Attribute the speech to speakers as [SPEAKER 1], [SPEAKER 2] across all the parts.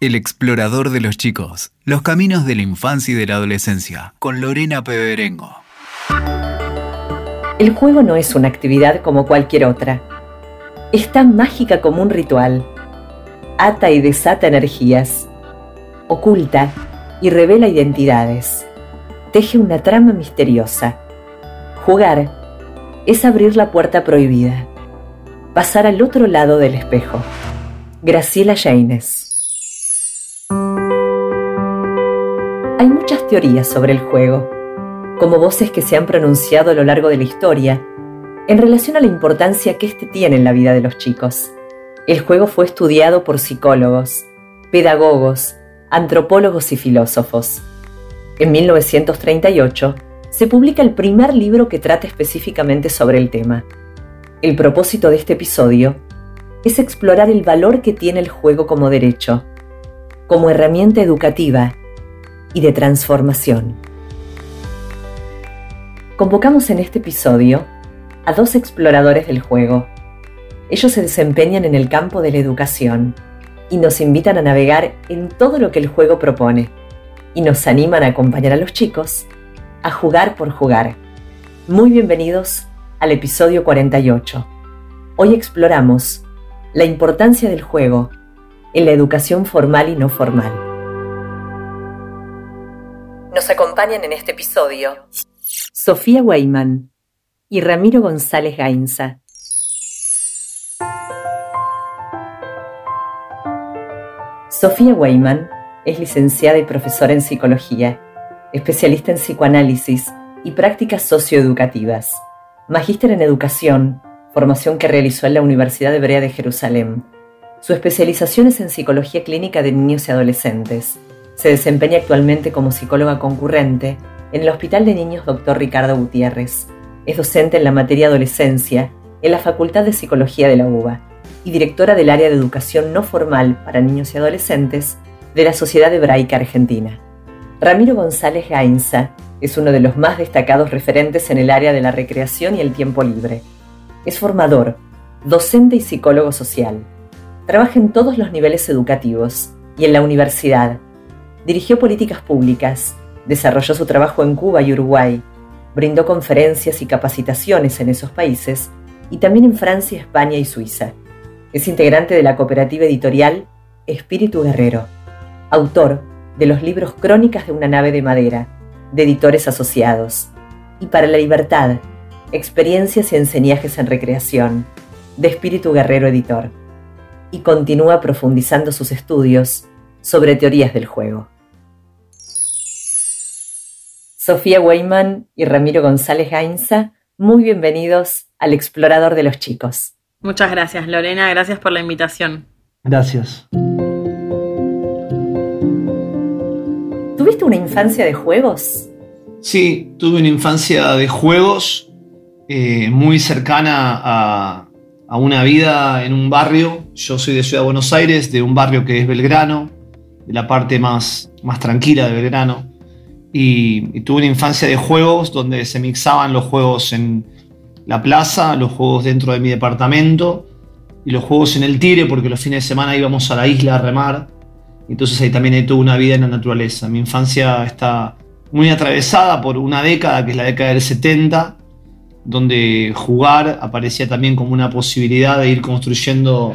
[SPEAKER 1] El explorador de los chicos. Los caminos de la infancia y de la adolescencia. Con Lorena Peberengo.
[SPEAKER 2] El juego no es una actividad como cualquier otra. Es tan mágica como un ritual. Ata y desata energías. Oculta y revela identidades. Teje una trama misteriosa. Jugar es abrir la puerta prohibida. Pasar al otro lado del espejo. Graciela Jaines. Hay muchas teorías sobre el juego, como voces que se han pronunciado a lo largo de la historia, en relación a la importancia que éste tiene en la vida de los chicos. El juego fue estudiado por psicólogos, pedagogos, antropólogos y filósofos. En 1938 se publica el primer libro que trata específicamente sobre el tema. El propósito de este episodio es explorar el valor que tiene el juego como derecho, como herramienta educativa y de transformación. Convocamos en este episodio a dos exploradores del juego. Ellos se desempeñan en el campo de la educación y nos invitan a navegar en todo lo que el juego propone y nos animan a acompañar a los chicos a jugar por jugar. Muy bienvenidos al episodio 48. Hoy exploramos la importancia del juego en la educación formal y no formal. Nos acompañan en este episodio Sofía Weyman y Ramiro González Gainza. Sofía Weyman es licenciada y profesora en psicología, especialista en psicoanálisis y prácticas socioeducativas, magíster en educación, formación que realizó en la Universidad Hebrea de Jerusalén. Su especialización es en psicología clínica de niños y adolescentes se desempeña actualmente como psicóloga concurrente en el Hospital de Niños Dr. Ricardo Gutiérrez. Es docente en la materia adolescencia en la Facultad de Psicología de la UBA y directora del área de educación no formal para niños y adolescentes de la Sociedad Hebraica Argentina. Ramiro González Gainza es uno de los más destacados referentes en el área de la recreación y el tiempo libre. Es formador, docente y psicólogo social. Trabaja en todos los niveles educativos y en la universidad, Dirigió políticas públicas, desarrolló su trabajo en Cuba y Uruguay, brindó conferencias y capacitaciones en esos países y también en Francia, España y Suiza. Es integrante de la cooperativa editorial Espíritu Guerrero, autor de los libros Crónicas de una nave de madera, de editores asociados, y Para la Libertad, Experiencias y Enseñajes en Recreación, de Espíritu Guerrero Editor, y continúa profundizando sus estudios sobre teorías del juego. Sofía Weyman y Ramiro González Gainza, muy bienvenidos al Explorador de los Chicos.
[SPEAKER 3] Muchas gracias, Lorena, gracias por la invitación.
[SPEAKER 4] Gracias.
[SPEAKER 2] ¿Tuviste una infancia de juegos?
[SPEAKER 4] Sí, tuve una infancia de juegos eh, muy cercana a, a una vida en un barrio. Yo soy de Ciudad de Buenos Aires, de un barrio que es Belgrano, de la parte más, más tranquila de Belgrano y, tuve una infancia de juegos donde se mixaban los juegos en la plaza, los juegos dentro de mi departamento y los juegos en el tire porque los fines de semana íbamos a la isla a remar. Entonces ahí también tuve una vida en la naturaleza. Mi infancia está muy atravesada por una década, que es la década del 70, donde jugar aparecía también como una posibilidad de ir construyendo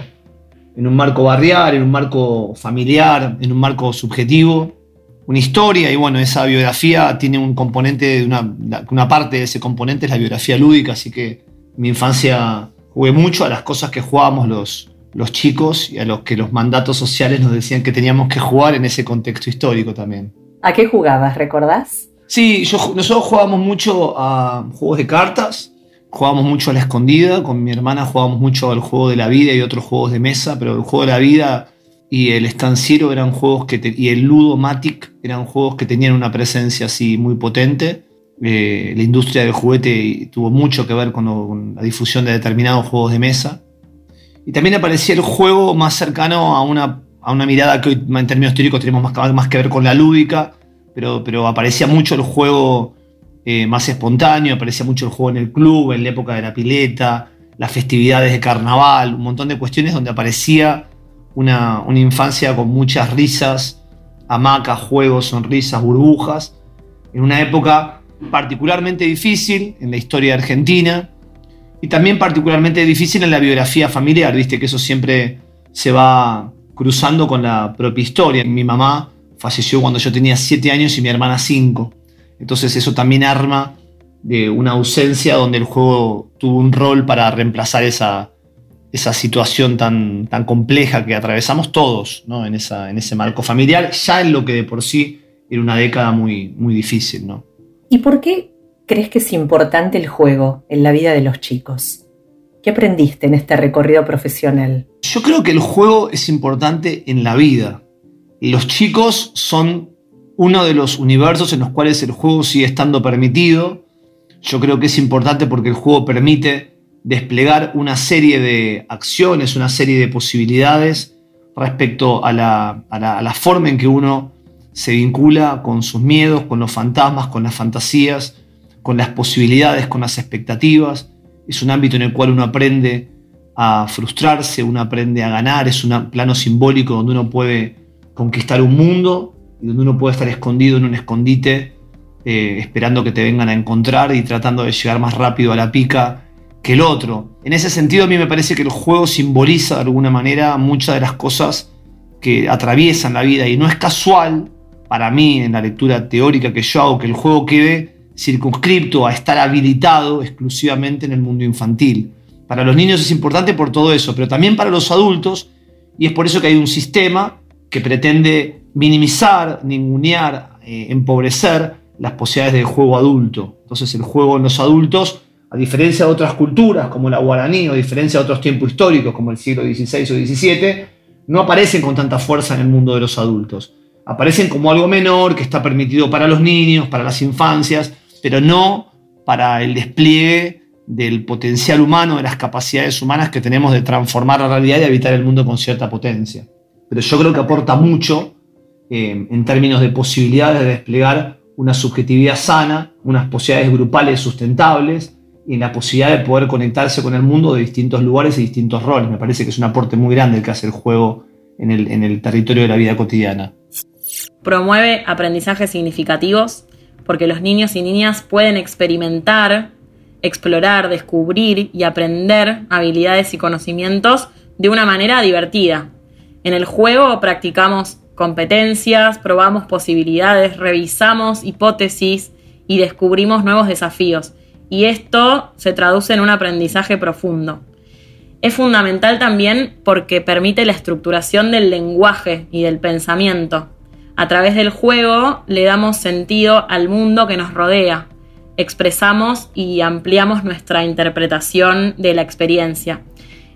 [SPEAKER 4] en un marco barrial, en un marco familiar, en un marco subjetivo una historia y bueno, esa biografía tiene un componente, una, una parte de ese componente es la biografía lúdica, así que mi infancia jugué mucho a las cosas que jugábamos los, los chicos y a los que los mandatos sociales nos decían que teníamos que jugar en ese contexto histórico también.
[SPEAKER 2] ¿A qué jugabas, recordás?
[SPEAKER 4] Sí, yo, nosotros jugábamos mucho a juegos de cartas, jugábamos mucho a la escondida, con mi hermana jugábamos mucho al juego de la vida y otros juegos de mesa, pero el juego de la vida y el estanciero eran juegos que y el Ludomatic eran juegos que tenían una presencia así muy potente. Eh, la industria del juguete tuvo mucho que ver con, la difusión de determinados juegos de mesa. Y también aparecía el juego más cercano a una, a una mirada que hoy en términos teóricos tenemos más, más que ver con la lúdica, pero, pero aparecía mucho el juego eh, más espontáneo, aparecía mucho el juego en el club, en la época de la pileta, las festividades de carnaval, un montón de cuestiones donde aparecía una, infancia con muchas risas, hamacas, juegos, sonrisas, burbujas, en una época particularmente difícil en la historia Argentina y también particularmente difícil en la biografía familiar, viste que eso siempre se va cruzando con la propia historia. Mi mamá falleció cuando yo tenía 7 años y mi hermana 5. Entonces eso también arma de una ausencia donde el juego tuvo un rol para reemplazar esa, esa situación tan, tan compleja que atravesamos todos ¿no? en, esa, en ese marco familiar, ya en lo que de por sí era una década muy, muy difícil. ¿no?
[SPEAKER 2] ¿Y por qué crees que es importante el juego en la vida de los chicos? ¿Qué aprendiste en este recorrido profesional?
[SPEAKER 4] Yo creo que el juego es importante en la vida. Los chicos son uno de los universos en los cuales el juego sigue estando permitido. Yo creo que es importante porque el juego permite desplegar una serie de acciones, una serie de posibilidades respecto a la, forma en que uno se vincula con sus miedos, con los fantasmas, con las fantasías, con las posibilidades, con las expectativas. Es un ámbito en el cual uno aprende a frustrarse, uno aprende a ganar, es un plano simbólico donde uno puede conquistar un mundo y donde uno puede estar escondido en un escondite eh, esperando que te vengan a encontrar y tratando de llegar más rápido a la pica que el otro. En ese sentido a mí me parece que el juego simboliza de alguna manera muchas de las cosas que atraviesan la vida y no es casual para mí en la lectura teórica que yo hago que el juego quede circunscripto a estar habilitado exclusivamente en el mundo infantil. Para los niños es importante por todo eso, pero también para los adultos, y es por eso que hay un sistema que pretende minimizar, ningunear, eh, empobrecer las posibilidades del juego adulto. Entonces el juego en los adultos, a diferencia de otras culturas como la guaraní o a diferencia de otros tiempos históricos como el siglo XVI o XVII, no aparecen con tanta fuerza en el mundo de los adultos. Aparecen como algo menor que está permitido para los niños, para las infancias, pero no para el despliegue del potencial humano, de las capacidades humanas que tenemos de transformar la realidad y habitar el mundo con cierta potencia. Pero yo creo que aporta mucho eh, en términos de posibilidades de desplegar una subjetividad sana, unas posibilidades grupales sustentables y la posibilidad de poder conectarse con el mundo de distintos lugares y distintos roles. Me parece que es un aporte muy grande el que hace el juego en el, en el territorio de la vida cotidiana.
[SPEAKER 3] Promueve aprendizajes significativos porque los niños y niñas pueden experimentar explorar, descubrir y aprender habilidades y conocimientos de una manera divertida. En el juego practicamos competencias, probamos posibilidades, revisamos hipótesis y descubrimos nuevos desafíos. Y esto se traduce en un aprendizaje profundo. Es fundamental también porque permite la estructuración del lenguaje y del pensamiento. A través del juego le damos sentido al mundo que nos rodea, expresamos y ampliamos nuestra interpretación de la experiencia.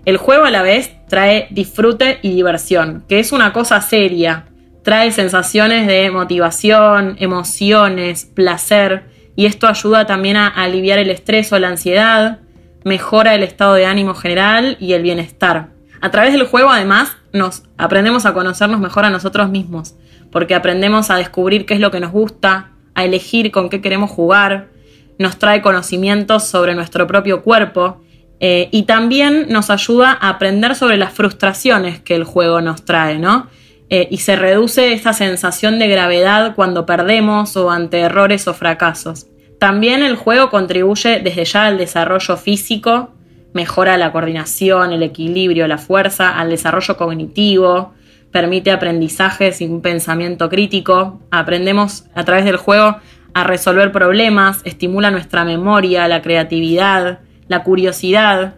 [SPEAKER 3] El juego a la vez trae disfrute y diversión, que es una cosa seria. Trae sensaciones de motivación, emociones, placer, y esto ayuda también a aliviar el estrés o la ansiedad, mejora el estado de ánimo general y el bienestar. A través del juego además nos aprendemos a conocernos mejor a nosotros mismos, porque aprendemos a descubrir qué es lo que nos gusta, a elegir con qué queremos jugar, nos trae conocimientos sobre nuestro propio cuerpo eh, y también nos ayuda a aprender sobre las frustraciones que el juego nos trae, ¿no? Eh, y se reduce esa sensación de gravedad cuando perdemos o ante errores o fracasos. También el juego contribuye desde ya al desarrollo físico, mejora la coordinación, el equilibrio, la fuerza, al desarrollo cognitivo, permite aprendizajes y un pensamiento crítico. Aprendemos a través del juego a resolver problemas, estimula nuestra memoria, la creatividad, la curiosidad,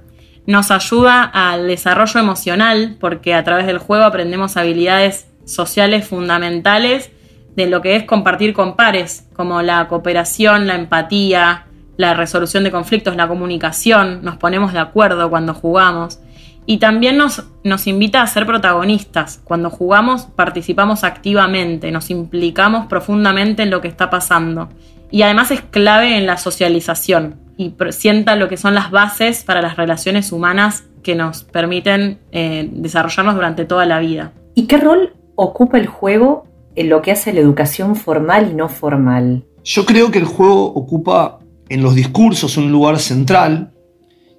[SPEAKER 3] nos ayuda al desarrollo emocional porque a través del juego aprendemos habilidades sociales fundamentales de lo que es compartir con pares, como la cooperación, la empatía, la resolución de conflictos, la comunicación, nos ponemos de acuerdo cuando jugamos. Y también nos, nos invita a ser protagonistas. Cuando jugamos participamos activamente, nos implicamos profundamente en lo que está pasando. Y además es clave en la socialización y sienta lo que son las bases para las relaciones humanas que nos permiten eh, desarrollarnos durante toda la vida.
[SPEAKER 2] ¿Y qué rol ocupa el juego en lo que hace la educación formal y no formal?
[SPEAKER 4] Yo creo que el juego ocupa en los discursos un lugar central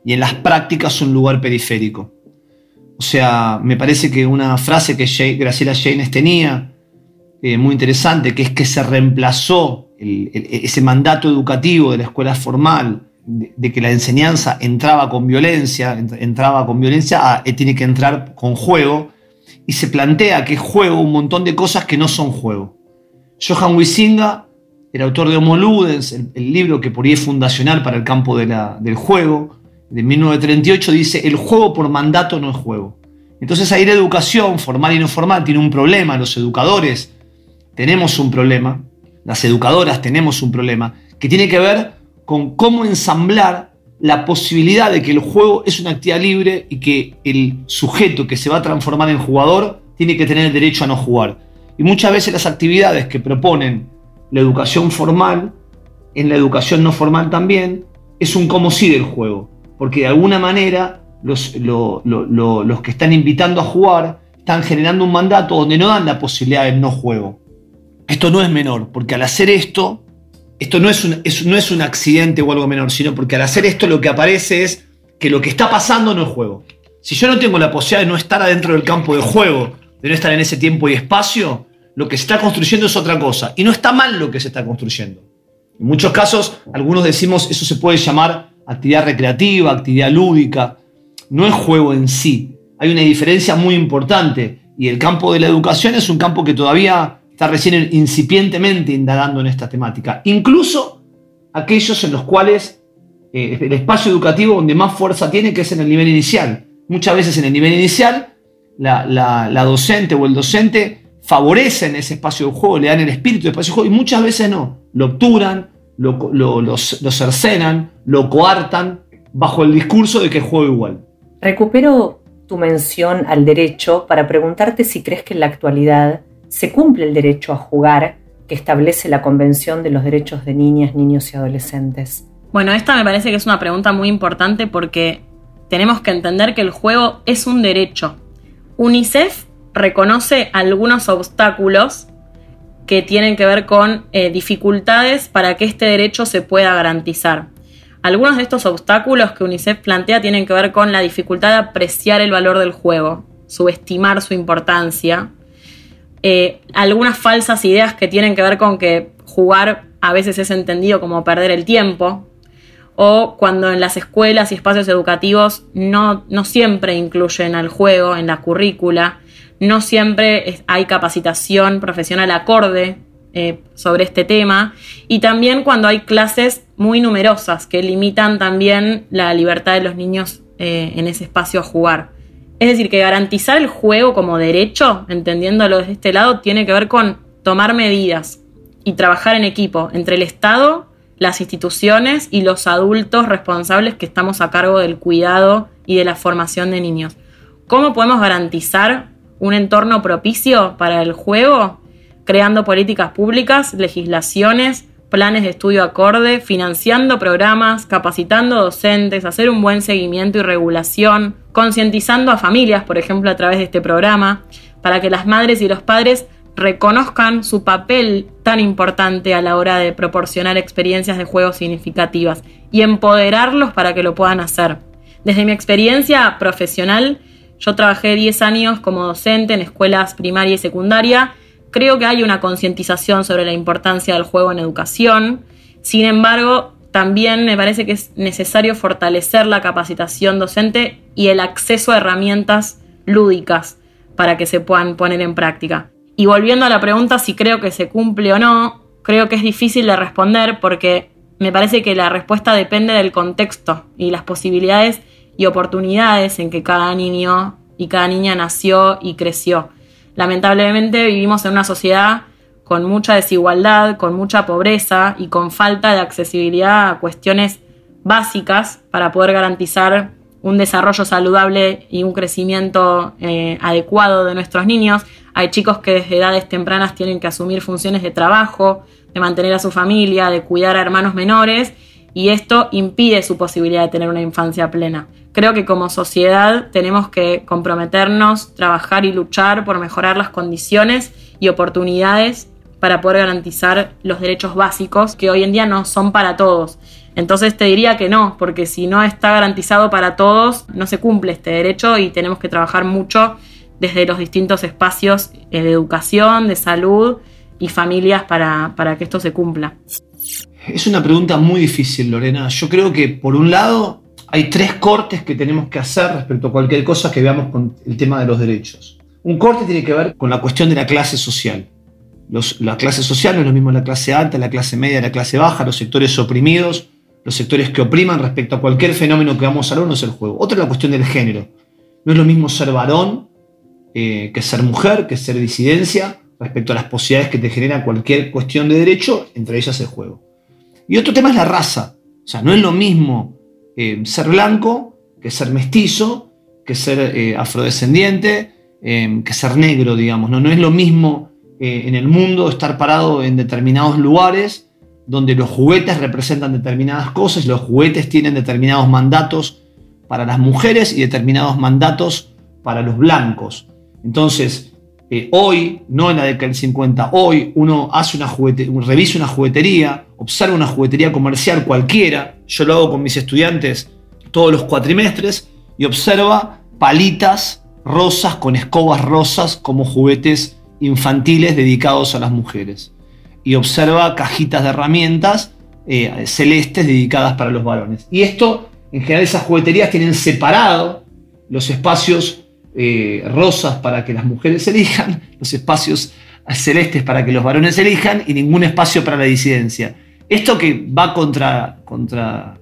[SPEAKER 4] y en las prácticas un lugar periférico. O sea, me parece que una frase que Graciela Janes tenía, eh, muy interesante, que es que se reemplazó ese mandato educativo de la escuela formal, de, que la enseñanza entraba con violencia, entraba con violencia, eh, tiene que entrar con juego, y se plantea que es juego un montón de cosas que no son juego. Johan Wisinga, el autor de Homo Ludens, el, libro que por ahí es fundacional para el campo del juego, de 1938 dice, el juego por mandato no es juego. Entonces ahí la educación, formal y no formal, tiene un problema. Los educadores tenemos un problema, las educadoras tenemos un problema, que tiene que ver con cómo ensamblar la posibilidad de que el juego es una actividad libre y que el sujeto que se va a transformar en jugador tiene que tener el derecho a no jugar. Y muchas veces las actividades que proponen la educación formal, en la educación no formal también, es un como si del juego porque de alguna manera los, los que están invitando a jugar están generando un mandato donde no dan la posibilidad de no juego. Esto no es menor, porque al hacer esto, esto no es, un, no es un accidente o algo menor, sino porque al hacer esto lo que aparece es que lo que está pasando no es juego. Si yo no tengo la posibilidad de no estar adentro del campo de juego, de no estar en ese tiempo y espacio, lo que se está construyendo es otra cosa. Y no está mal lo que se está construyendo. En muchos casos, algunos decimos, eso se puede llamar actividad recreativa, actividad lúdica, no es juego en sí. Hay una diferencia muy importante y el campo de la educación es un campo que todavía está recién incipientemente indagando en esta temática. Incluso aquellos en los cuales eh, el espacio educativo donde más fuerza tiene, que es en el nivel inicial. Muchas veces en el nivel inicial la, docente o el docente favorecen ese espacio de juego, le dan el espíritu del espacio de juego y muchas veces no, lo obturan, lo, cercenan, lo coartan bajo el discurso de que juego igual.
[SPEAKER 2] Recupero tu mención al derecho para preguntarte si crees que en la actualidad se cumple el derecho a jugar que establece la Convención de los Derechos de Niñas, Niños y Adolescentes.
[SPEAKER 3] Bueno, esta me parece que es una pregunta muy importante porque tenemos que entender que el juego es un derecho. UNICEF reconoce algunos obstáculos que tienen que ver con eh, dificultades para que este derecho se pueda garantizar. Algunos de estos obstáculos que UNICEF plantea tienen que ver con la dificultad de apreciar el valor del juego, subestimar su importancia, eh, algunas falsas ideas que tienen que ver con que jugar a veces es entendido como perder el tiempo, o cuando en las escuelas y espacios educativos no, no siempre incluyen al juego en la currícula, no siempre hay capacitación profesional acorde eh, sobre este tema y también cuando hay clases muy numerosas que limitan también la libertad de los niños eh, en ese espacio a jugar. Es decir, que garantizar el juego como derecho, entendiéndolo desde este lado, tiene que ver con tomar medidas y trabajar en equipo entre el Estado, las instituciones y los adultos responsables que estamos a cargo del cuidado y de la formación de niños. ¿Cómo podemos garantizar un entorno propicio para el juego, creando políticas públicas, legislaciones, planes de estudio acorde, financiando programas, capacitando docentes, hacer un buen seguimiento y regulación, concientizando a familias, por ejemplo, a través de este programa, para que las madres y los padres reconozcan su papel tan importante a la hora de proporcionar experiencias de juego significativas y empoderarlos para que lo puedan hacer. Desde mi experiencia profesional, yo trabajé 10 años como docente en escuelas primaria y secundaria. Creo que hay una concientización sobre la importancia del juego en educación. Sin embargo, también me parece que es necesario fortalecer la capacitación docente y el acceso a herramientas lúdicas para que se puedan poner en práctica. Y volviendo a la pregunta si creo que se cumple o no, creo que es difícil de responder porque me parece que la respuesta depende del contexto y las posibilidades y oportunidades en que cada niño y cada niña nació y creció. Lamentablemente vivimos en una sociedad con mucha desigualdad, con mucha pobreza y con falta de accesibilidad a cuestiones básicas para poder garantizar un desarrollo saludable y un crecimiento eh, adecuado de nuestros niños. Hay chicos que desde edades tempranas tienen que asumir funciones de trabajo, de mantener a su familia, de cuidar a hermanos menores y esto impide su posibilidad de tener una infancia plena. Creo que como sociedad tenemos que comprometernos, trabajar y luchar por mejorar las condiciones y oportunidades para poder garantizar los derechos básicos que hoy en día no son para todos. Entonces te diría que no, porque si no está garantizado para todos, no se cumple este derecho y tenemos que trabajar mucho desde los distintos espacios de educación, de salud y familias para, para que esto se cumpla.
[SPEAKER 4] Es una pregunta muy difícil, Lorena. Yo creo que por un lado hay tres cortes que tenemos que hacer respecto a cualquier cosa que veamos con el tema de los derechos. Un corte tiene que ver con la cuestión de la clase social. la clase social no es lo mismo la clase alta, la clase media, la clase baja, los sectores oprimidos, los sectores que opriman respecto a cualquier fenómeno que vamos a hablar, uno es el juego. Otra es la cuestión del género. No es lo mismo ser varón eh, que ser mujer, que ser disidencia, respecto a las posibilidades que te genera cualquier cuestión de derecho, entre ellas el juego. Y otro tema es la raza. O sea, no es lo mismo eh, ser blanco que ser mestizo, que ser eh, afrodescendiente, que ser negro, digamos. ¿no? no es lo mismo en el mundo estar parado en determinados lugares donde los juguetes representan determinadas cosas los juguetes tienen determinados mandatos para las mujeres y determinados mandatos para los blancos. Entonces, eh, hoy, no en la década del 50, hoy uno hace una revisa una juguetería, observa una juguetería comercial cualquiera, yo lo hago con mis estudiantes todos los cuatrimestres, y observa palitas rosas con escobas rosas como juguetes infantiles dedicados a las mujeres y observa cajitas de herramientas eh, celestes dedicadas para los varones. Y esto, en general, esas jugueterías tienen separado los espacios eh, rosas para que las mujeres elijan, los espacios celestes para que los varones elijan y ningún espacio para la disidencia. Esto que va contra, contra,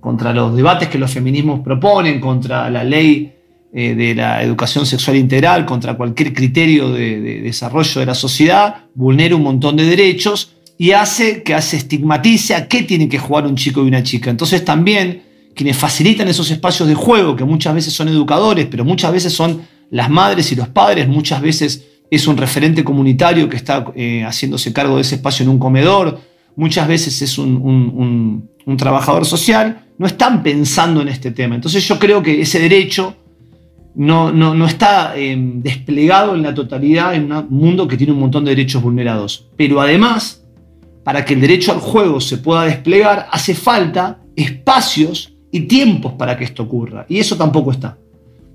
[SPEAKER 4] contra los debates que los feminismos proponen, contra la ley eh, de la educación sexual integral contra cualquier criterio de, desarrollo de la sociedad, vulnera un montón de derechos y hace que se estigmatice a qué tiene que jugar un chico y una chica. Entonces también quienes facilitan esos espacios de juego, que muchas veces son educadores, pero muchas veces son las madres y los padres, muchas veces es un referente comunitario que está eh, haciéndose cargo de ese espacio en un comedor, muchas veces es un, trabajador social, no están pensando en este tema. Entonces yo creo que ese derecho no, no, está em, desplegado en la totalidad en un mundo que tiene un montón de derechos vulnerados. Pero además, para que el derecho al juego se pueda desplegar, hace falta espacios y tiempos para que esto ocurra. Y eso tampoco está.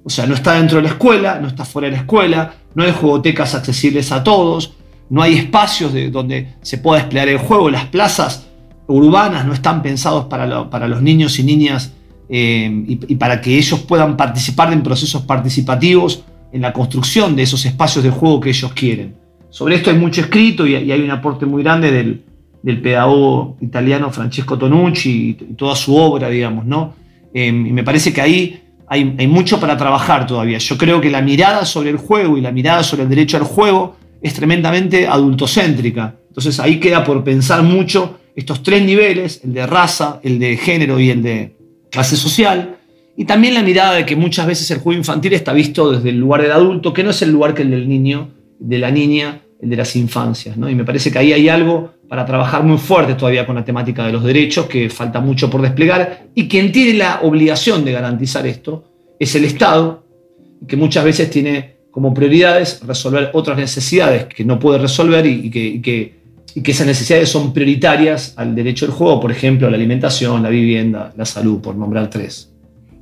[SPEAKER 4] O sea, no está dentro de la escuela, no está fuera de la escuela, no hay juegotecas accesibles a todos, no hay espacios de, donde se pueda desplegar el juego, las plazas urbanas no están pensados para, para los niños y niñas eh, y, para que ellos puedan participar en procesos participativos en la construcción de esos espacios de juego que ellos quieren. Sobre esto hay mucho escrito y, hay un aporte muy grande del, pedagogo italiano Francesco Tonucci y, toda su obra, digamos, ¿no? Eh, y me parece que ahí hay, hay, mucho para trabajar todavía. Yo creo que la mirada sobre el juego y la mirada sobre el derecho al juego es tremendamente adultocéntrica. Entonces ahí queda por pensar mucho estos tres niveles, el de raza, el de género y el de, clase social, y también la mirada de que muchas veces el juego infantil está visto desde el lugar del adulto, que no es el lugar que el del niño, de la niña, de las infancias. ¿no? Y me parece que ahí hay algo para trabajar muy fuerte todavía con la temática de los derechos, que falta mucho por desplegar, y quien tiene la obligación de garantizar esto es el Estado, que muchas veces tiene como prioridades resolver otras necesidades que no puede resolver y, que que esas necesidades son prioritarias al derecho del juego, por ejemplo, la alimentación, la vivienda, la salud, por nombrar tres.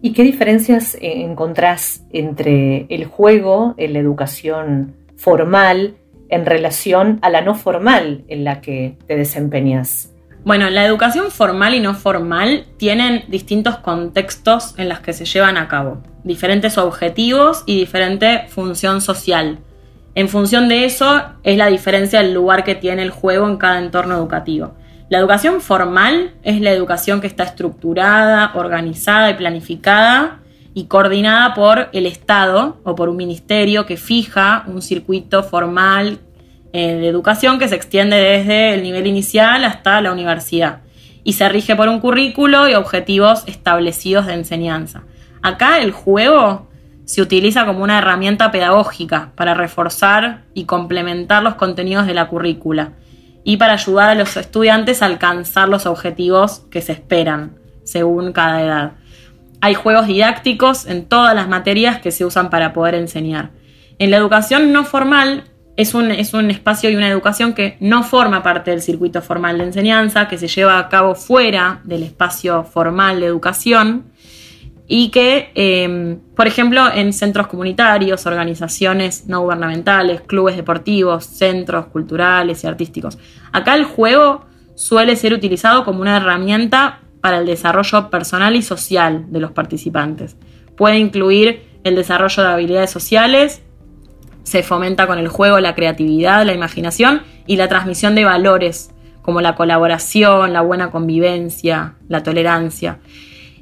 [SPEAKER 2] ¿Y qué diferencias encontrás entre el juego en la educación formal en relación a la no formal en la que te desempeñas?
[SPEAKER 3] Bueno, la educación formal y no formal tienen distintos contextos en los que se llevan a cabo, diferentes objetivos y diferente función social. En función de eso es la diferencia del lugar que tiene el juego en cada entorno educativo. La educación formal es la educación que está estructurada, organizada y planificada y coordinada por el Estado o por un ministerio que fija un circuito formal eh, de educación que se extiende desde el nivel inicial hasta la universidad y se rige por un currículo y objetivos establecidos de enseñanza. Acá el juego se utiliza como una herramienta pedagógica para reforzar y complementar los contenidos de la currícula y para ayudar a los estudiantes a alcanzar los objetivos que se esperan según cada edad. Hay juegos didácticos en todas las materias que se usan para poder enseñar. En la educación no formal es un, es un espacio y una educación que no forma parte del circuito formal de enseñanza, que se lleva a cabo fuera del espacio formal de educación y que, em, por ejemplo, en centros comunitarios, organizaciones no gubernamentales, clubes deportivos, centros culturales y artísticos. Acá el juego suele ser utilizado como una herramienta para el desarrollo personal y social de los participantes. Puede incluir el desarrollo de habilidades sociales, se fomenta con el juego la creatividad, la imaginación y la transmisión de valores como la colaboración, la buena convivencia, la tolerancia.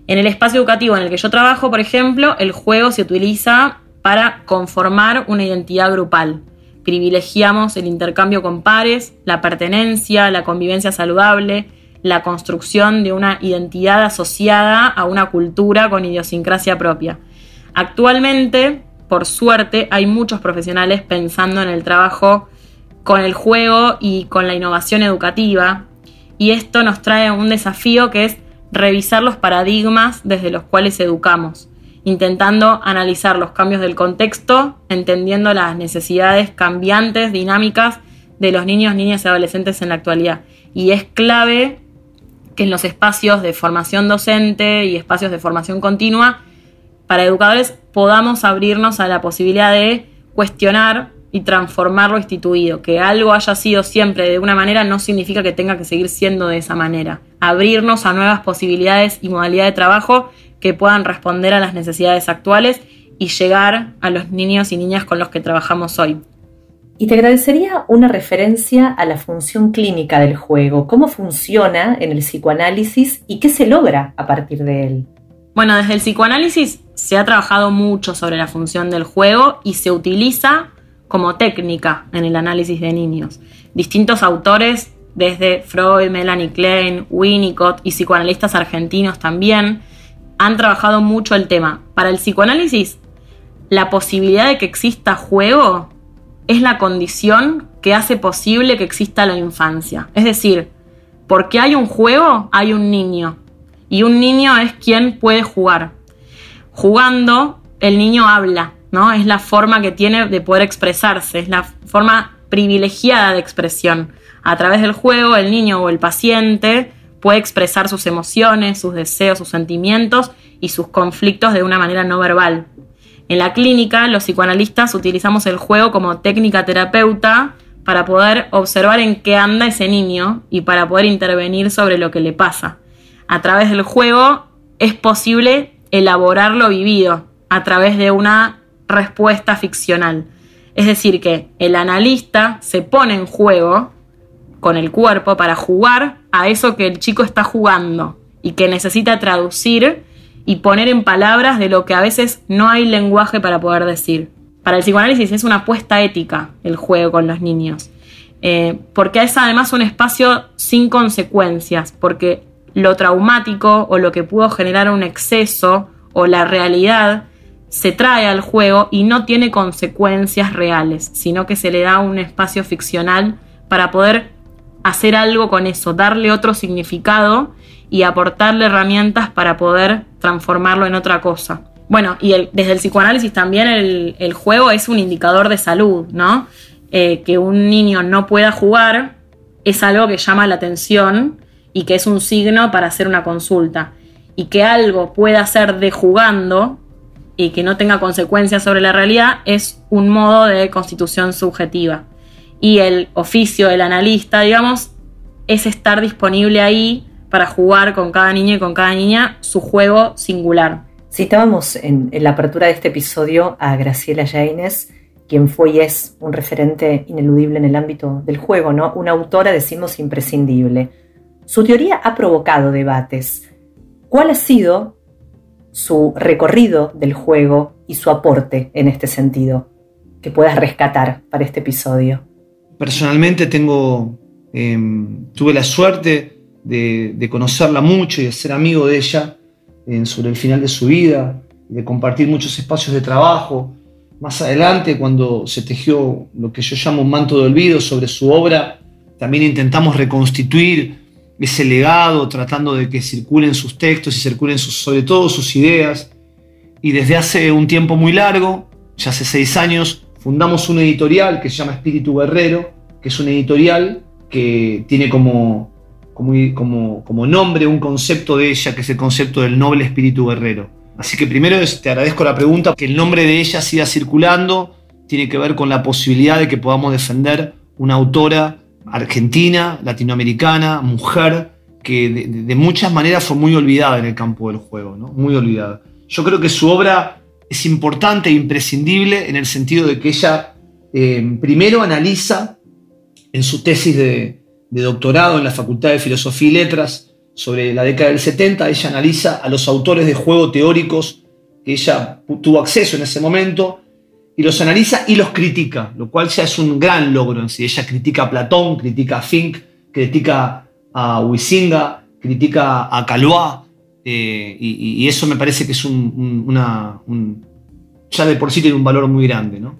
[SPEAKER 3] En el espacio educativo en el que yo trabajo, por ejemplo, el juego se utiliza para conformar una identidad grupal. Privilegiamos el intercambio con pares, la pertenencia, la convivencia saludable, la construcción de una identidad asociada a una cultura con idiosincrasia propia. Actualmente, por suerte, hay muchos profesionales pensando en el trabajo con el juego y con la innovación educativa, y esto nos trae un desafío que es revisar los paradigmas desde los cuales educamos, intentando analizar los cambios del contexto, entendiendo las necesidades cambiantes, dinámicas de los niños, niñas y adolescentes en la actualidad. Y es clave que en los espacios de formación docente y espacios de formación continua, para educadores podamos abrirnos a la posibilidad de cuestionar y transformar lo instituido. Que algo haya sido siempre de una manera no significa que tenga que seguir siendo de esa manera. Abrirnos a nuevas posibilidades y modalidades de trabajo que puedan responder a las necesidades actuales y llegar a los niños y niñas con los que trabajamos hoy.
[SPEAKER 2] Y te agradecería una referencia a la función clínica del juego, cómo funciona en el psicoanálisis y qué se logra a partir de él.
[SPEAKER 3] Bueno, desde el psicoanálisis se ha trabajado mucho sobre la función del juego y se utiliza como técnica en el análisis de niños. Distintos autores, desde Freud, Melanie Klein, Winnicott y psicoanalistas argentinos también, han trabajado mucho el tema. Para el psicoanálisis, la posibilidad de que exista juego es la condición que hace posible que exista la infancia. Es decir, porque hay un juego, hay un niño. Y un niño es quien puede jugar. Jugando, el niño habla, ¿no? Es la forma que tiene de poder expresarse, es la forma privilegiada de expresión. A través del juego, el niño o el paciente puede expresar sus emociones, sus deseos, sus sentimientos y sus conflictos de una manera no verbal. En la clínica, los psicoanalistas utilizamos el juego como técnica terapeuta para poder observar en qué anda ese niño y para poder intervenir sobre lo que le pasa. A través del juego es posible elaborar lo vivido a través de una respuesta ficcional. Es decir, que el analista se pone en juego con el cuerpo para jugar a eso que el chico está jugando y que necesita traducir y poner en palabras de lo que a veces no hay lenguaje para poder decir. Para el psicoanálisis es una apuesta ética el juego con los niños, eh, porque es además un espacio sin consecuencias, porque lo traumático o lo que pudo generar un exceso o la realidad se trae al juego y no tiene consecuencias reales, sino que se le da un espacio ficcional para poder hacer algo con eso, darle otro significado y aportarle herramientas para poder transformarlo en otra cosa. Bueno, y desde el psicoanálisis también el, juego es un indicador de salud, ¿no? Eh, que un niño no pueda jugar es algo que llama la atención y que es un signo para hacer una consulta. Y que algo pueda ser de jugando y que no tenga consecuencias sobre la realidad es un modo de constitución subjetiva. Y el oficio del analista, digamos, es estar disponible ahí para jugar con cada niño y con cada niña su juego singular.
[SPEAKER 2] Citábamos en, la apertura de este episodio a Graciela Yaines, quien fue y es un referente ineludible en el ámbito del juego, ¿no? Una autora, decimos, imprescindible. Su teoría ha provocado debates. ¿Cuál ha sido su recorrido del juego y su aporte en este sentido que puedas rescatar para este episodio.
[SPEAKER 4] Personalmente tengo, em, tuve la suerte de, conocerla mucho y de ser amigo de ella sobre el final de su vida, de compartir muchos espacios de trabajo. Más adelante, cuando se tejió lo que yo llamo un manto de olvido sobre su obra, también intentamos reconstituir ese legado, tratando de que circulen sus textos y circulen sobre todo sus ideas. Y desde hace un tiempo muy largo, ya hace seis años, fundamos una editorial que se llama Espíritu Guerrero, que es una editorial que tiene como, como, nombre un concepto de ella, que es el concepto del noble espíritu guerrero. Así que primero te agradezco la pregunta, que el nombre de ella siga circulando, tiene que ver con la posibilidad de que podamos defender una autora argentina, latinoamericana, mujer, que de, muchas maneras fue muy olvidada en el campo del juego, ¿no? muy olvidada. Yo creo que su obra es importante e imprescindible en el sentido de que ella eh, primero analiza en su tesis de, doctorado en la Facultad de Filosofía y Letras sobre la década del 70, ella analiza a los autores de juego teóricos que ella tuvo acceso en ese momento y los analiza y los critica, lo cual ya es un gran logro en sí. Ella critica a Platón, critica a Fink, critica a Huizinga, critica a Calois, eh, y, eso me parece que es un, una, ya de por sí tiene un valor muy grande, ¿no?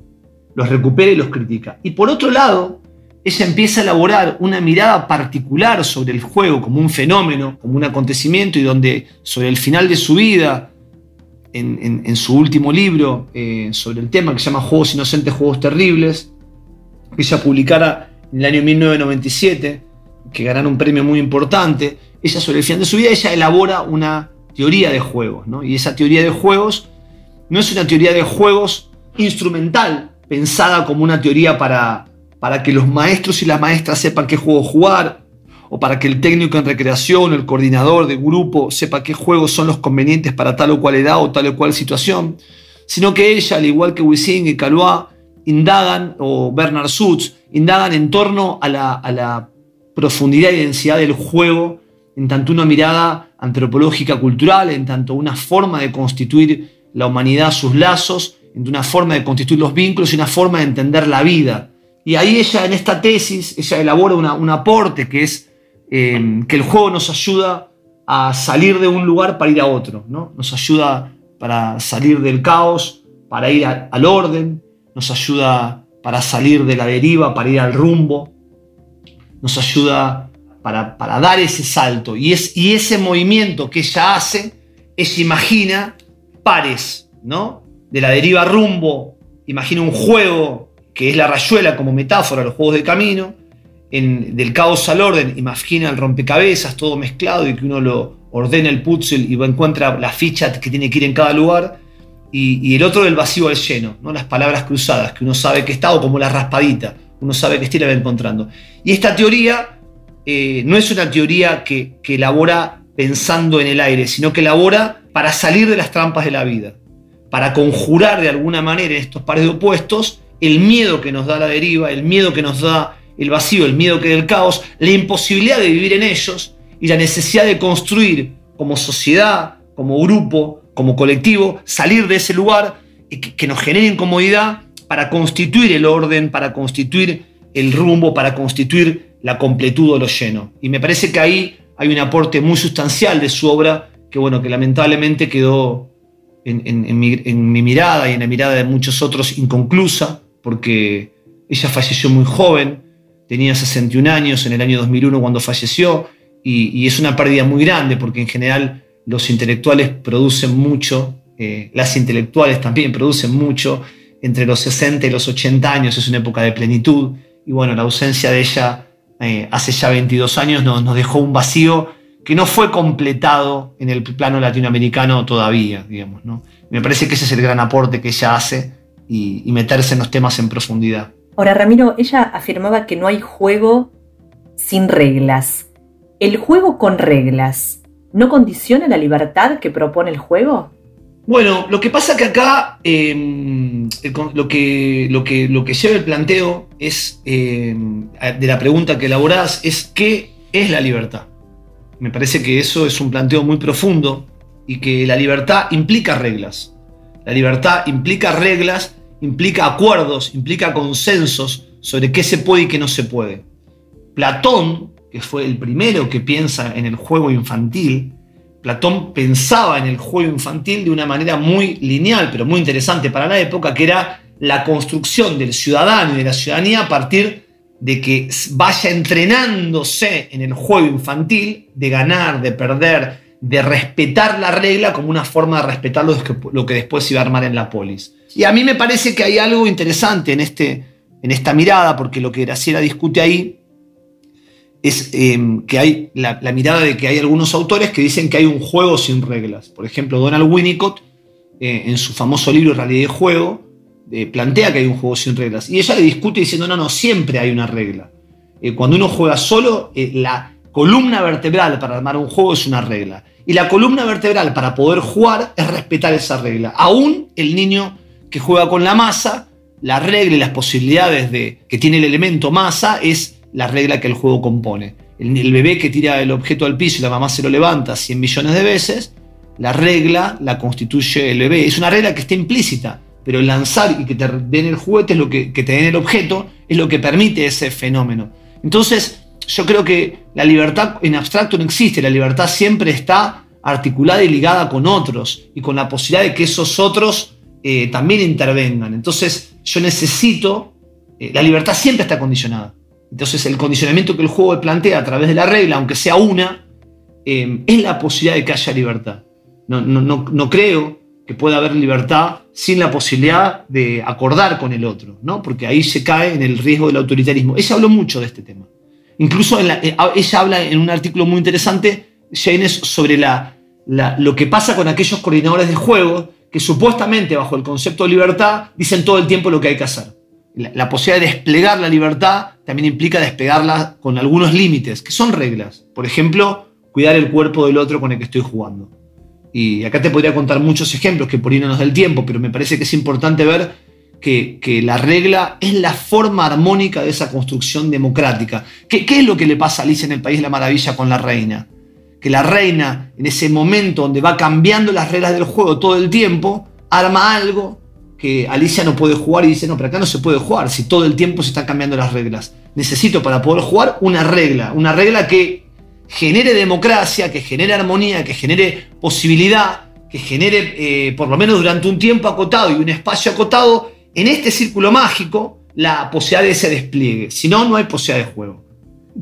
[SPEAKER 4] Los recupera y los critica. Y por otro lado, ella empieza a elaborar una mirada particular sobre el juego como un fenómeno, como un acontecimiento, y donde sobre el final de su vida, en, su último libro eh, sobre el tema que se llama Juegos Inocentes, Juegos Terribles, que ella publicara en el año 1997, que ganaron un premio muy importante, ella sobre el final de su vida, ella elabora una teoría de juegos, y esa teoría de juegos no es una teoría de juegos instrumental, pensada como una teoría para para que los maestros y las maestras sepan qué juego jugar, o para que el técnico en recreación, el coordinador de grupo, sepa qué juegos son los convenientes para tal o cual edad o tal o cual situación, sino que ella, al igual que Wissing y Calois, indagan, o Bernard Sutz, indagan en torno a la, a la profundidad y densidad del juego, en tanto una mirada antropológica cultural, en tanto una forma de constituir la humanidad, sus lazos, en una forma de constituir los vínculos y una forma de entender la vida. Y ahí ella en esta tesis, ella elabora un aporte que es eh, que el juego nos ayuda a salir de un lugar para ir a otro, ¿no? nos ayuda para salir del caos, para ir al orden, nos ayuda para salir de la deriva, para ir al rumbo, nos ayuda para, para dar ese salto. Y, es, y ese movimiento que ella hace, ella imagina pares, ¿no? De la deriva rumbo, imagina un juego que es la rayuela como metáfora, los juegos de camino, en, del caos al orden, imagina el rompecabezas todo mezclado y que uno lo ordena el puzzle y encuentra la ficha que tiene que ir en cada lugar, y, el otro del vacío al lleno, ¿no? las palabras cruzadas, que uno sabe que está, o como la raspadita, uno sabe que está y la va encontrando. Y esta teoría eh, no es una teoría que, que elabora pensando en el aire, sino que elabora para salir de las trampas de la vida, para conjurar de alguna manera estos pares de opuestos el miedo que nos da la deriva, el miedo que nos da el vacío, el miedo que da el caos, la imposibilidad de vivir en ellos y la necesidad de construir como sociedad, como grupo, como colectivo, salir de ese lugar que, nos genere incomodidad para constituir el orden, para constituir el rumbo, para constituir la completud o lo lleno. Y me parece que ahí hay un aporte muy sustancial de su obra que, bueno, que lamentablemente quedó en, mi, en mi mirada y en la mirada de muchos otros inconclusa, porque ella falleció muy joven, tenía 61 años en el año 2001 cuando falleció, y, es una pérdida muy grande porque en general los intelectuales producen mucho, eh, las intelectuales también producen mucho, entre los 60 y los 80 años es una época de plenitud, y bueno, la ausencia de ella eh, hace ya 22 años nos, nos dejó un vacío que no fue completado en el plano latinoamericano todavía, digamos. ¿no? Me parece que ese es el gran aporte que ella hace y, meterse en los temas en profundidad.
[SPEAKER 2] Ahora, Ramiro, ella afirmaba que no hay juego sin reglas. ¿El juego con reglas no condiciona la libertad que propone el juego?
[SPEAKER 4] Bueno, lo que pasa que acá em, lo, que, lo, que, lo que lleva el planteo es, em, de la pregunta que elaborás, es qué es la libertad. Me parece que eso es un planteo muy profundo y que la libertad implica reglas. La libertad implica reglas implica acuerdos, implica consensos sobre qué se puede y qué no se puede. Platón, que fue el primero que piensa en el juego infantil, Platón pensaba en el juego infantil de una manera muy lineal, pero muy interesante para la época, que era la construcción del ciudadano y de la ciudadanía a partir de que vaya entrenándose en el juego infantil, de ganar, de perder, de respetar la regla como una forma de respetar lo que, después se iba a armar en la polis. Y a mí me parece que hay algo interesante en, este, en esta mirada, porque lo que Graciela discute ahí es em, que hay la, mirada de que hay algunos autores que dicen que hay un juego sin reglas. Por ejemplo, Donald Winnicott, eh, en su famoso libro Realidad de Juego, eh, plantea que hay un juego sin reglas. Y ella le discute diciendo, no, no, siempre hay una regla. Eh, cuando uno juega solo, la columna vertebral para armar un juego es una regla. Y la columna vertebral para poder jugar es respetar esa regla. Aún el niño que juega con la masa, la regla y las posibilidades de que tiene el elemento masa es la regla que el juego compone. El, bebé que tira el objeto al piso y la mamá se lo levanta 100 millones de veces, la regla la constituye el bebé. Es una regla que está implícita, pero lanzar y que te den el juguete es lo que, que te den el objeto es lo que permite ese fenómeno. Entonces, yo creo que la libertad en abstracto no existe, la libertad siempre está articulada y ligada con otros y con la posibilidad de que esos otros eh, también intervengan. Entonces, yo necesito, eh, la libertad siempre está condicionada. Entonces el condicionamiento que el juego plantea a través de la regla, aunque sea una, eh, es la posibilidad de que haya libertad. No, no, creo que pueda haber libertad sin la posibilidad de acordar con el otro, ¿no? porque ahí se cae en el riesgo del autoritarismo. Ella habló mucho de este tema. Incluso eh, ella habla en un artículo muy interesante, Jane, sobre la, lo que pasa con aquellos coordinadores de juego que supuestamente bajo el concepto de libertad dicen todo el tiempo lo que hay que hacer la, posibilidad de desplegar la libertad también implica desplegarla con algunos límites, que son reglas. Por ejemplo, cuidar el cuerpo del otro con el que estoy jugando. Y acá te podría contar muchos ejemplos que por ahí no nos da el tiempo, pero me parece que es importante ver que, la regla es la forma armónica de esa construcción democrática. ¿Qué, ¿Qué, es lo que le pasa a Alicia en el País de la Maravilla con la reina? Que la reina, en ese momento donde va cambiando las reglas del juego todo el tiempo, arma algo que Alicia no puede jugar y dice, no, pero acá no se puede jugar si todo el tiempo se están cambiando las reglas. Necesito para poder jugar una regla, una regla que genere democracia, que genere armonía, que genere posibilidad, que genere, eh, por lo menos durante un tiempo acotado y un espacio acotado, en este círculo mágico, la posibilidad de ese despliegue. Si no, no hay posibilidad de juego.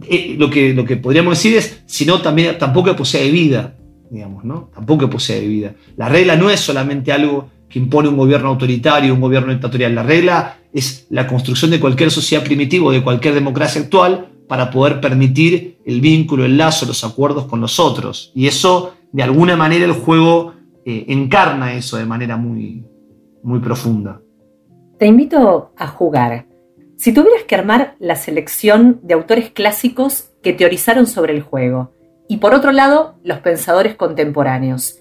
[SPEAKER 4] Eh, lo, que, lo que podríamos decir es, si no, también, tampoco hay posibilidad de vida, digamos, ¿no? Tampoco hay de vida. La regla no es solamente algo que impone un gobierno autoritario, un gobierno dictatorial. La regla es la construcción de cualquier sociedad primitiva o de cualquier democracia actual para poder permitir el vínculo, el lazo, los acuerdos con los otros. Y eso, de alguna manera, el juego eh, encarna eso de manera muy, muy profunda.
[SPEAKER 2] Te invito a jugar. Si tuvieras que armar la selección de autores clásicos que teorizaron sobre el juego, y por otro lado, los pensadores contemporáneos,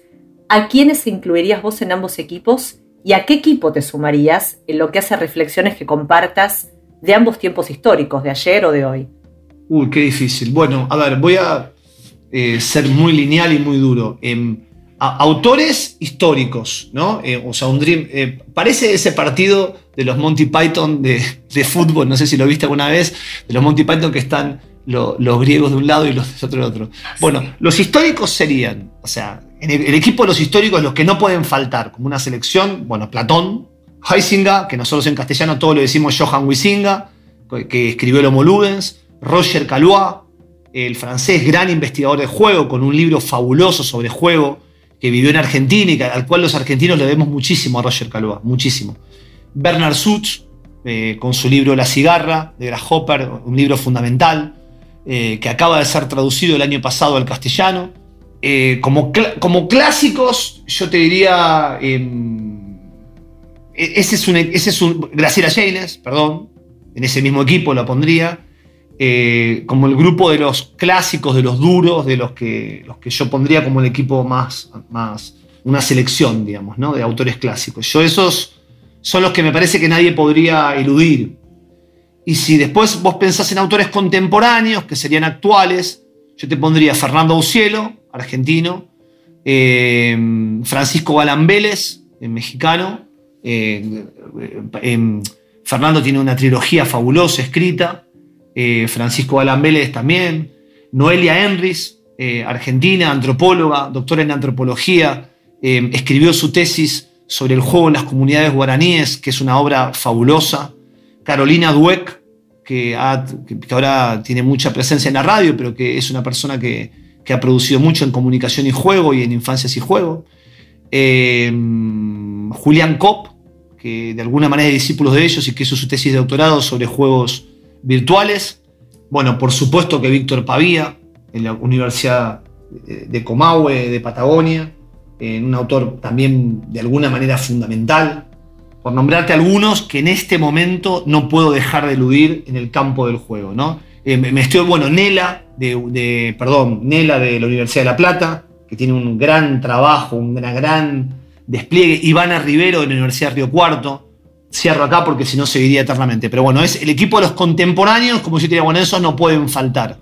[SPEAKER 2] ¿A quiénes incluirías vos en ambos equipos y a qué equipo te sumarías en lo que hace reflexiones que compartas de ambos tiempos históricos, de ayer o de hoy?
[SPEAKER 4] Uy, qué difícil. Bueno, a ver, voy a eh, ser muy lineal y muy duro. Autores históricos, ¿no? Eh, o sea, un Dream. Eh, parece ese partido de los Monty Python de, fútbol, no sé si lo viste alguna vez, de los Monty Python que están los griegos de un lado y los de otro de otro. Bueno, los históricos serían, o sea, el, equipo de los históricos, los que no pueden faltar, como una selección, bueno, Platón, Heisinga, que nosotros en castellano todo lo decimos Johann Huizinga, que escribió el Homo Ludens, Roger Calois, el francés gran investigador de juego, con un libro fabuloso sobre juego, que vivió en Argentina y al cual los argentinos le debemos muchísimo a Roger Calois, muchísimo. Bernard Such, eh, con su libro La cigarra, de Grasshopper, un libro fundamental, eh, que acaba de ser traducido el año pasado al castellano. Eh, como, como, clásicos, yo te diría. Em, e-, ese es un. Ese es Graciela Janes, perdón. En ese mismo equipo lo pondría. Eh, como el grupo de los clásicos, de los duros, de los que, los que yo pondría como el equipo más. más una selección, digamos, ¿no? de autores clásicos. Yo esos son los que me parece que nadie podría eludir. Y si después vos pensás en autores contemporáneos, que serían actuales, yo te pondría Fernando Aucielo, argentino, eh, Francisco Galán Vélez, mexicano. Eh, eh, Fernando tiene una trilogía fabulosa escrita. Francisco Galán Vélez también. Noelia Enris, argentina, antropóloga, doctora en antropología. escribió su tesis sobre el juego en las comunidades guaraníes, que es una obra fabulosa. Carolina Dueck, que, ahora tiene mucha presencia en la radio, pero que es una persona que, que ha producido mucho en comunicación y juego y en infancias y juego. Eh, Julián Kopp, que de alguna manera es discípulo de ellos y que hizo su tesis de doctorado sobre juegos virtuales. Bueno, por supuesto que Víctor Pavía, en la Universidad de Comahue, de Patagonia, un autor también de alguna manera fundamental, por nombrarte algunos que en este momento no puedo dejar de eludir en el campo del juego, ¿no? Eh, me estoy, bueno, Nela, de, perdón, Nela de la Universidad de La Plata, que tiene un gran trabajo, un gran, gran despliegue, Ivana Rivero de la Universidad de Río Cuarto, cierro acá porque si no seguiría eternamente, pero bueno, es el equipo de los contemporáneos, como yo diría, bueno, esos no pueden faltar.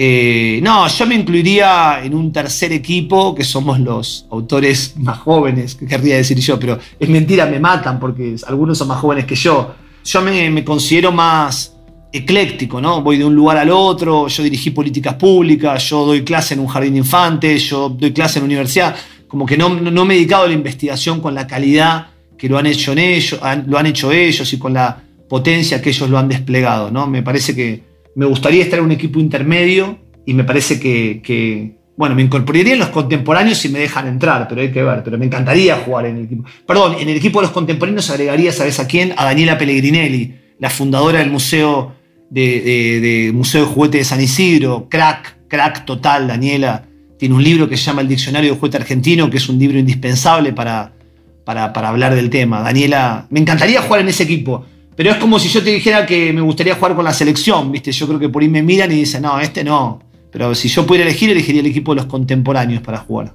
[SPEAKER 4] Eh, no, yo me incluiría en un tercer equipo, que somos los autores más jóvenes, que querría decir yo, pero es mentira, me matan porque algunos son más jóvenes que yo. Yo me, considero más ecléctico, ¿no? Voy de un lugar al otro, yo dirigí políticas públicas, yo doy clase en un jardín de infantes, yo doy clase en la universidad, como que no, no me he dedicado a la investigación con la calidad que lo han hecho ellos, lo han hecho ellos y con la potencia que ellos lo han desplegado, ¿no? Me parece que me gustaría estar en un equipo intermedio y me parece que, bueno, me incorporaría en los contemporáneos si me dejan entrar, pero hay que ver, pero me encantaría jugar en el equipo. Perdón, en el equipo de los contemporáneos agregaría, ¿sabes a quién? A Daniela Pellegrinelli, la fundadora del Museo de, Museo de Juguete de San Isidro, crack, crack total, Daniela. Tiene un libro que se llama El Diccionario de Juguete Argentino, que es un libro indispensable para, para, hablar del tema. Daniela, me encantaría jugar en ese equipo pero es como si yo te dijera que me gustaría jugar con la selección, ¿viste? Yo creo que por ahí me miran y dicen, no, este no. Pero si yo pudiera elegir, elegiría el equipo de los contemporáneos para jugar.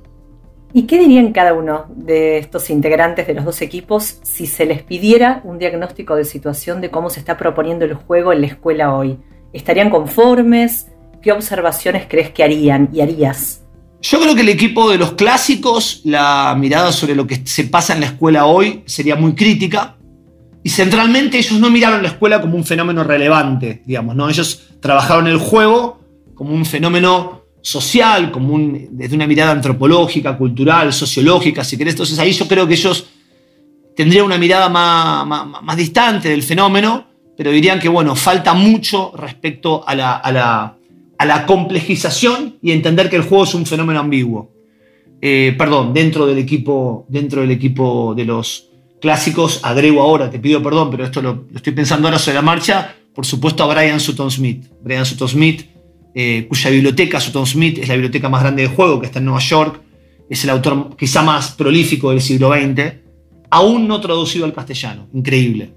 [SPEAKER 2] ¿Y qué dirían cada uno de estos integrantes de los dos equipos si se les pidiera un diagnóstico de situación de cómo se está proponiendo el juego en la escuela hoy? ¿Estarían conformes? ¿Qué observaciones crees que harían y harías?
[SPEAKER 4] Yo creo que el equipo de los clásicos, la mirada sobre lo que se pasa en la escuela hoy sería muy crítica. Y centralmente ellos no miraron la escuela como un fenómeno relevante, digamos, ¿no? Ellos trabajaron el juego como un fenómeno social, como un, desde una mirada antropológica, cultural, sociológica, si querés. Entonces ahí yo creo que ellos tendrían una mirada más, más, distante del fenómeno, pero dirían que, bueno, falta mucho respecto a la, a la, a la complejización y entender que el juego es un fenómeno ambiguo. Eh, perdón, dentro del equipo, dentro del equipo de los, clásicos, agrego ahora, te pido perdón, pero esto lo, estoy pensando ahora sobre la marcha, por supuesto a Brian Sutton Smith. Brian Sutton Smith, eh, cuya biblioteca, Sutton Smith, es la biblioteca más grande de juego que está en Nueva York, es el autor quizá más prolífico del siglo XX, aún no traducido al castellano, increíble.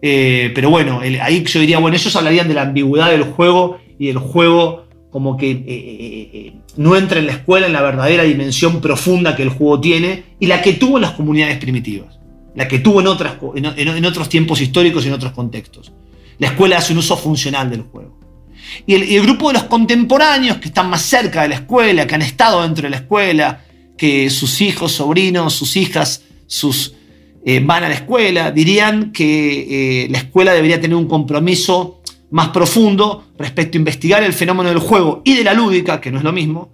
[SPEAKER 4] Eh, pero bueno, ahí yo diría, bueno, ellos hablarían de la ambigüedad del juego y el juego como que eh, no entra en la escuela en la verdadera dimensión profunda que el juego tiene y la que tuvo en las comunidades primitivas la que tuvo en, en, otros tiempos históricos y en otros contextos. La escuela hace un uso funcional del juego. Y el, grupo de los contemporáneos que están más cerca de la escuela, que han estado dentro de la escuela, que sus hijos, sobrinos, sus hijas, sus, eh, van a la escuela, dirían que eh, la escuela debería tener un compromiso más profundo respecto a investigar el fenómeno del juego y de la lúdica, que no es lo mismo,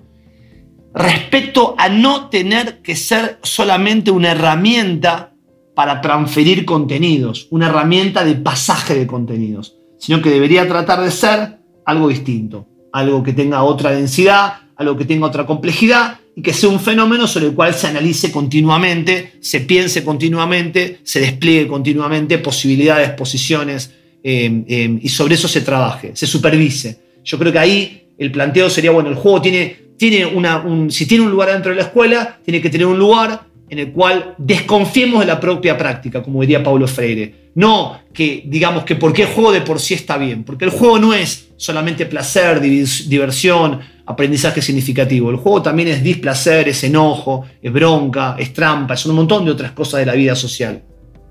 [SPEAKER 4] respecto a no tener que ser solamente una herramienta para transferir contenidos, una herramienta de pasaje de contenidos, sino que debería tratar de ser algo distinto, algo que tenga otra densidad, algo que tenga otra complejidad y que sea un fenómeno sobre el cual se analice continuamente, se piense continuamente, se despliegue continuamente posibilidades, posiciones eh, eh, y sobre eso se trabaje, se supervise. Yo creo que ahí el planteo sería, bueno, el juego tiene, tiene una, un, si tiene un lugar dentro de la escuela, tiene que tener un lugar en el cual desconfiemos de la propia práctica, como diría Paulo Freire. No que digamos que porque el juego de por sí está bien, porque el juego no es solamente placer, diversión, aprendizaje significativo. El juego también es displacer, es enojo, es bronca, es trampa, es un montón de otras cosas de la vida social.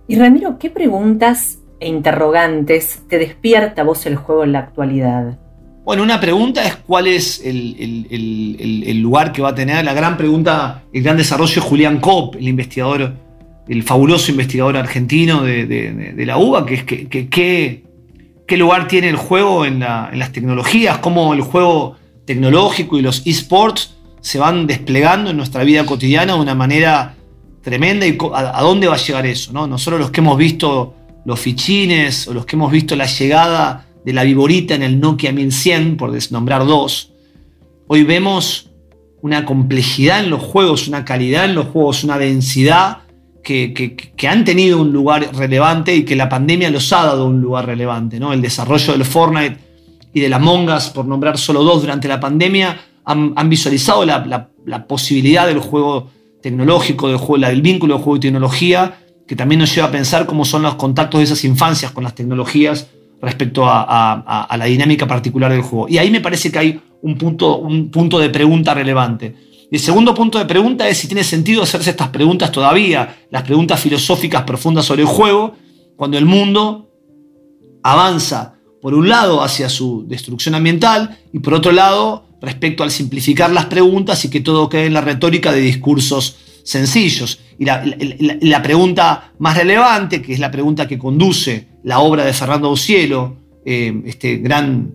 [SPEAKER 2] Y Ramiro, ¿qué preguntas e interrogantes te despierta vos el juego en la actualidad?
[SPEAKER 4] Bueno, una pregunta es cuál es el, lugar que va a tener. La gran pregunta, el gran desarrollo es Julián Kopp, el investigador, el fabuloso investigador argentino de, la UBA, que es qué lugar tiene el juego en, las tecnologías, cómo el juego tecnológico y los esports se van desplegando en nuestra vida cotidiana de una manera tremenda y a, dónde va a llegar eso. ¿no? Nosotros los que hemos visto los fichines o los que hemos visto la llegada de la viborita en el Nokia 1100, por desnombrar dos, Hoy vemos una complejidad en los juegos, una calidad en los juegos, una densidad que, han tenido un lugar relevante y que la pandemia los ha dado un lugar relevante. ¿no? El desarrollo del Fortnite y de las Mongas, por nombrar solo dos durante la pandemia, han, visualizado la, posibilidad del juego tecnológico, del, juego, del vínculo de juego y tecnología, que también nos lleva a pensar cómo son los contactos de esas infancias con las tecnologías respecto a, la dinámica particular del juego. Y ahí me parece que hay un punto, un punto de pregunta relevante. Y el segundo punto de pregunta es si tiene sentido hacerse estas preguntas todavía, las preguntas filosóficas profundas sobre el juego, cuando el mundo avanza, por un lado, hacia su destrucción ambiental y por otro lado, respecto al simplificar las preguntas y que todo quede en la retórica de discursos sencillos. Y la, pregunta más relevante, que es la pregunta que conduce la obra de Fernando Ucielo, eh, este gran,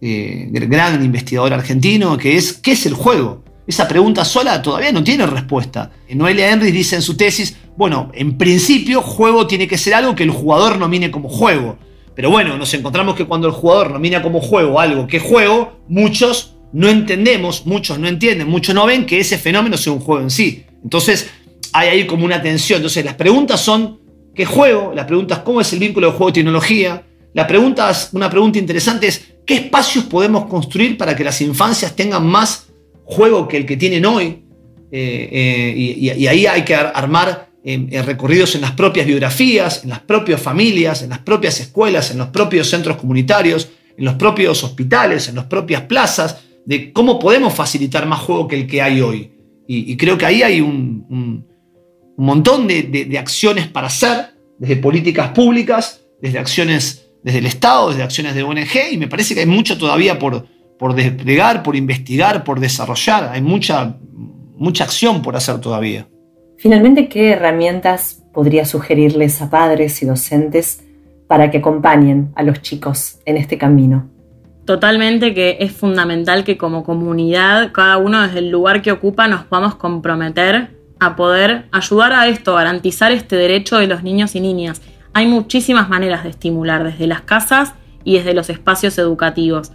[SPEAKER 4] eh, gran investigador argentino, que es ¿qué es el juego? Esa pregunta sola todavía no tiene respuesta. Noelia Henry dice en su tesis, bueno, en principio juego tiene que ser algo que el jugador nomine como juego. Pero bueno, nos encontramos que cuando el jugador nomina como juego algo que juego, muchos no entendemos, muchos no entienden, muchos no ven que ese fenómeno sea un juego en sí. Entonces hay ahí como una tensión. Entonces las preguntas son, ¿qué juego? Las preguntas, ¿cómo es el vínculo de juego y tecnología? La pregunta, una pregunta interesante es, ¿qué espacios podemos construir para que las infancias tengan más juego que el que tienen hoy? Eh, eh, y, ahí hay que armar eh, recorridos en las propias biografías, en las propias familias, en las propias escuelas, en los propios centros comunitarios, en los propios hospitales, en las propias plazas, de cómo podemos facilitar más juego que el que hay hoy. Y, creo que ahí hay un, montón de, acciones para hacer, desde políticas públicas, desde acciones desde el Estado, desde acciones de ONG, y me parece que hay mucho todavía por, por desplegar, por investigar, por desarrollar. Hay mucha, mucha acción por hacer todavía.
[SPEAKER 2] Finalmente, ¿qué herramientas podría sugerirles a padres y docentes para que acompañen a los chicos en este camino?
[SPEAKER 3] Totalmente que es fundamental que como comunidad, cada uno desde el lugar que ocupa, nos podamos comprometer a poder ayudar a esto, garantizar este derecho de los niños y niñas. Hay muchísimas maneras de estimular, desde las casas y desde los espacios educativos.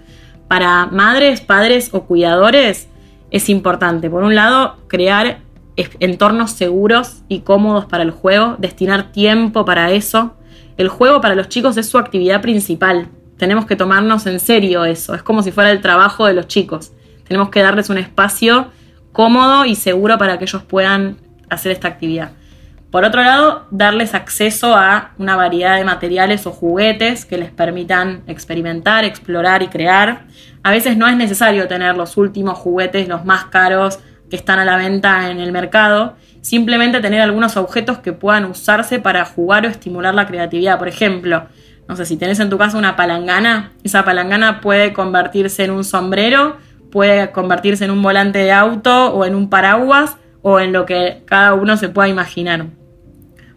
[SPEAKER 3] Para madres, padres o cuidadores es importante, por un lado, crear entornos seguros y cómodos para el juego, destinar tiempo para eso. El juego para los chicos es su actividad principal, tenemos que tomarnos en serio eso. Es como si fuera el trabajo de los chicos. Tenemos que darles un espacio cómodo y seguro para que ellos puedan hacer esta actividad. Por otro lado, darles acceso a una variedad de materiales o juguetes que les permitan experimentar, explorar y crear. A veces no es necesario tener los últimos juguetes, los más caros que están a la venta en el mercado, simplemente tener algunos objetos que puedan usarse para jugar o estimular la creatividad. Por ejemplo, no sé, si tenés en tu casa una palangana, esa palangana puede convertirse en un sombrero, puede convertirse en un volante de auto o en un paraguas o en lo que cada uno se pueda imaginar.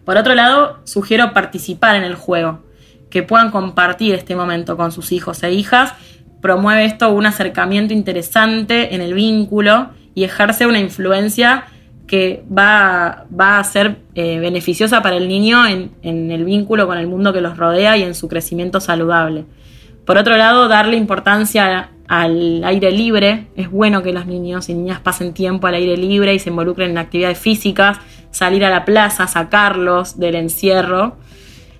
[SPEAKER 3] Por otro lado, sugiero participar en el juego, que puedan compartir este momento con sus hijos e hijas. Promueve esto un acercamiento interesante en el vínculo y ejerce una influencia que va, a ser eh, beneficiosa para el niño en, el vínculo con el mundo que los rodea y en su crecimiento saludable. Por otro lado, darle importancia al aire libre. Es bueno que los niños y niñas pasen tiempo al aire libre y se involucren en actividades físicas, salir a la plaza, sacarlos del encierro,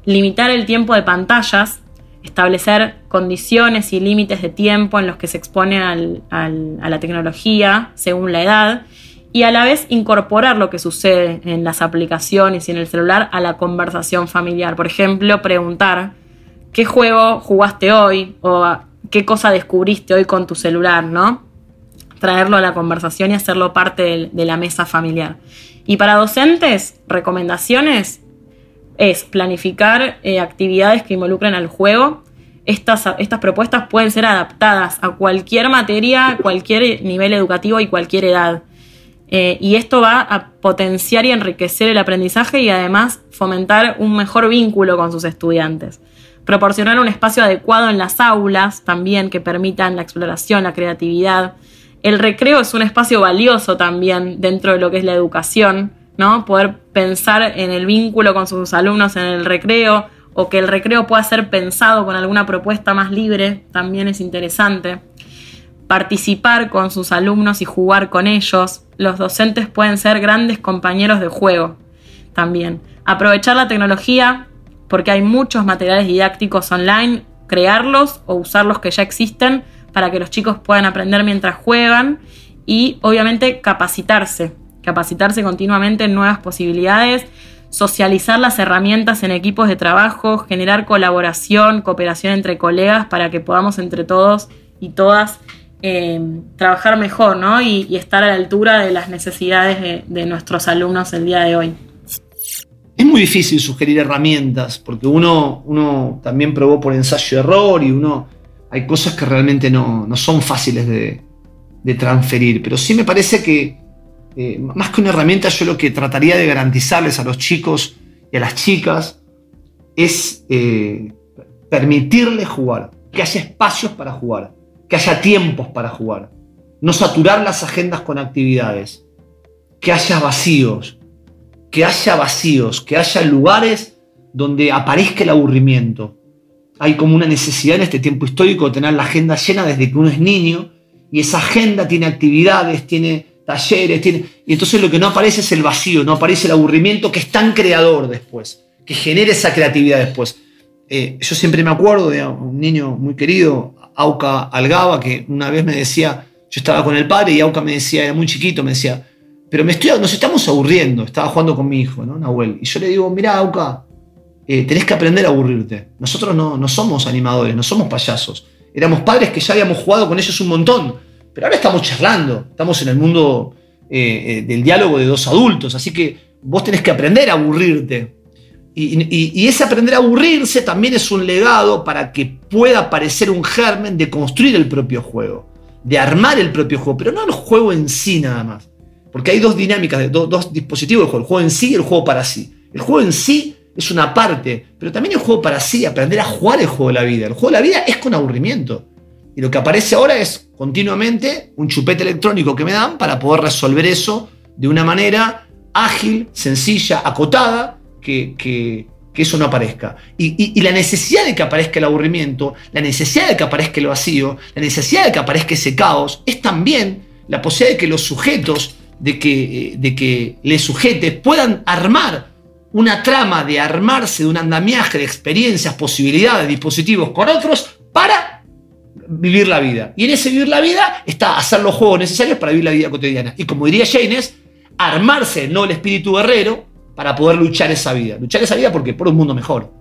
[SPEAKER 3] limitar el tiempo de pantallas, establecer condiciones y límites de tiempo en los que se exponen a la tecnología según la edad y a la vez incorporar lo que sucede en las aplicaciones y en el celular a la conversación familiar. Por ejemplo, preguntar qué juego jugaste hoy o qué cosa descubriste hoy con tu celular, ¿no? Traerlo a la conversación y hacerlo parte de, la mesa familiar. Y para docentes, recomendaciones es planificar eh, actividades que involucren al juego. Estas, estas propuestas pueden ser adaptadas a cualquier materia, cualquier nivel educativo y cualquier edad. Eh, y esto va a potenciar y enriquecer el aprendizaje y además fomentar un mejor vínculo con sus estudiantes. Proporcionar un espacio adecuado en las aulas también que permitan la exploración, la creatividad. El recreo es un espacio valioso también dentro de lo que es la educación, ¿no? Poder pensar en el vínculo con sus alumnos en el recreo o que el recreo pueda ser pensado con alguna propuesta más libre también es interesante participar con sus alumnos y jugar con ellos. Los docentes pueden ser grandes compañeros de juego también. Aprovechar la tecnología porque hay muchos materiales didácticos online, crearlos o usar los que ya existen para que los chicos puedan aprender mientras juegan y obviamente capacitarse, capacitarse continuamente en nuevas posibilidades, socializar las herramientas en equipos de trabajo, generar colaboración, cooperación entre colegas para que podamos entre todos y todas eh, trabajar mejor ¿no? y, estar a la altura de las necesidades de nuestros alumnos el día de hoy.
[SPEAKER 4] Es muy difícil sugerir herramientas, porque uno, uno también probó por ensayo-error y uno hay cosas que realmente no, son fáciles de, transferir. Pero sí me parece que, eh, más que una herramienta, yo lo que trataría de garantizarles a los chicos y a las chicas es eh, permitirles jugar, que haya espacios para jugar, que haya tiempos para jugar, no saturar las agendas con actividades, que haya vacíos, que haya vacíos, que haya lugares donde aparezca el aburrimiento. Hay como una necesidad en este tiempo histórico de tener la agenda llena desde que uno es niño y esa agenda tiene actividades, tiene talleres, tiene... y entonces lo que no aparece es el vacío, no aparece el aburrimiento que es tan creador después, que genera esa creatividad después. Eh, yo siempre me acuerdo de un niño muy querido, Auca Algaba, que una vez me decía, yo estaba con el padre y Auca me decía, era muy chiquito, me decía, pero me estoy, nos estamos aburriendo. Estaba jugando con mi hijo, ¿no? Nahuel. Y yo le digo, mira, Auca, eh, tenés que aprender a aburrirte. Nosotros no, no somos animadores, no somos payasos. Éramos padres que ya habíamos jugado con ellos un montón. Pero ahora estamos charlando. Estamos en el mundo eh, eh, del diálogo de dos adultos. Así que vos tenés que aprender a aburrirte. Y, ese aprender a aburrirse también es un legado para que pueda aparecer un germen de construir el propio juego, de armar el propio juego, pero no el juego en sí nada más. Porque hay dos dinámicas, dos, dispositivos del juego, el juego en sí y el juego para sí. El juego en sí es una parte, pero también el juego para sí, aprender a jugar el juego de la vida. El juego de la vida es con aburrimiento. Y lo que aparece ahora es continuamente un chupete electrónico que me dan para poder resolver eso de una manera ágil, sencilla, acotada, que, eso no aparezca. Y, la necesidad de que aparezca el aburrimiento, la necesidad de que aparezca el vacío, la necesidad de que aparezca ese caos, es también la posibilidad de que los sujetos de que, de que les sujetes puedan armar una trama de armarse de un andamiaje de experiencias, posibilidades, dispositivos con otros para vivir la vida. Y en ese vivir la vida está hacer los juegos necesarios para vivir la vida cotidiana. Y como diría Jaynes, armarse no el espíritu guerrero para poder luchar esa vida. Luchar esa vida porque por un mundo mejor,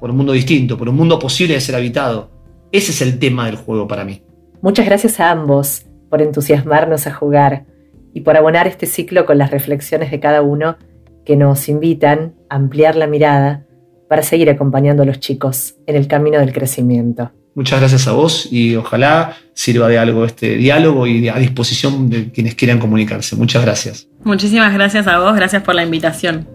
[SPEAKER 4] por un mundo distinto, por un mundo posible de ser habitado. Ese es el tema del juego para mí.
[SPEAKER 2] Muchas gracias a ambos por entusiasmarnos a jugar y por abonar este ciclo con las reflexiones de cada uno que nos invitan a ampliar la mirada para seguir acompañando a los chicos en el camino del crecimiento.
[SPEAKER 4] Muchas gracias a vos y ojalá sirva de algo este diálogo y a disposición de quienes quieran comunicarse. Muchas gracias.
[SPEAKER 3] Muchísimas gracias a vos, gracias por la invitación.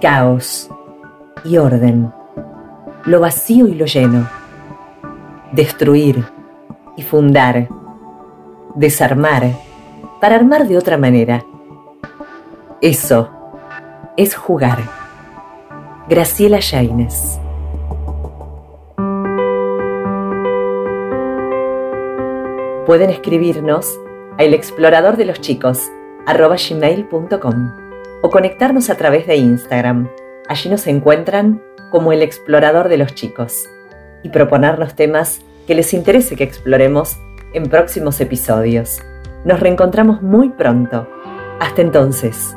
[SPEAKER 2] Caos y orden lo vacío y lo lleno, destruir y fundar, desarmar para armar de otra manera. Eso es jugar. Graciela Yaines. Pueden escribirnos a el explorador de los chicos gmail.com o conectarnos a través de Instagram. Allí nos encuentran como el explorador de los chicos y proponer los temas que les interese que exploremos en próximos episodios. Nos reencontramos muy pronto. Hasta entonces.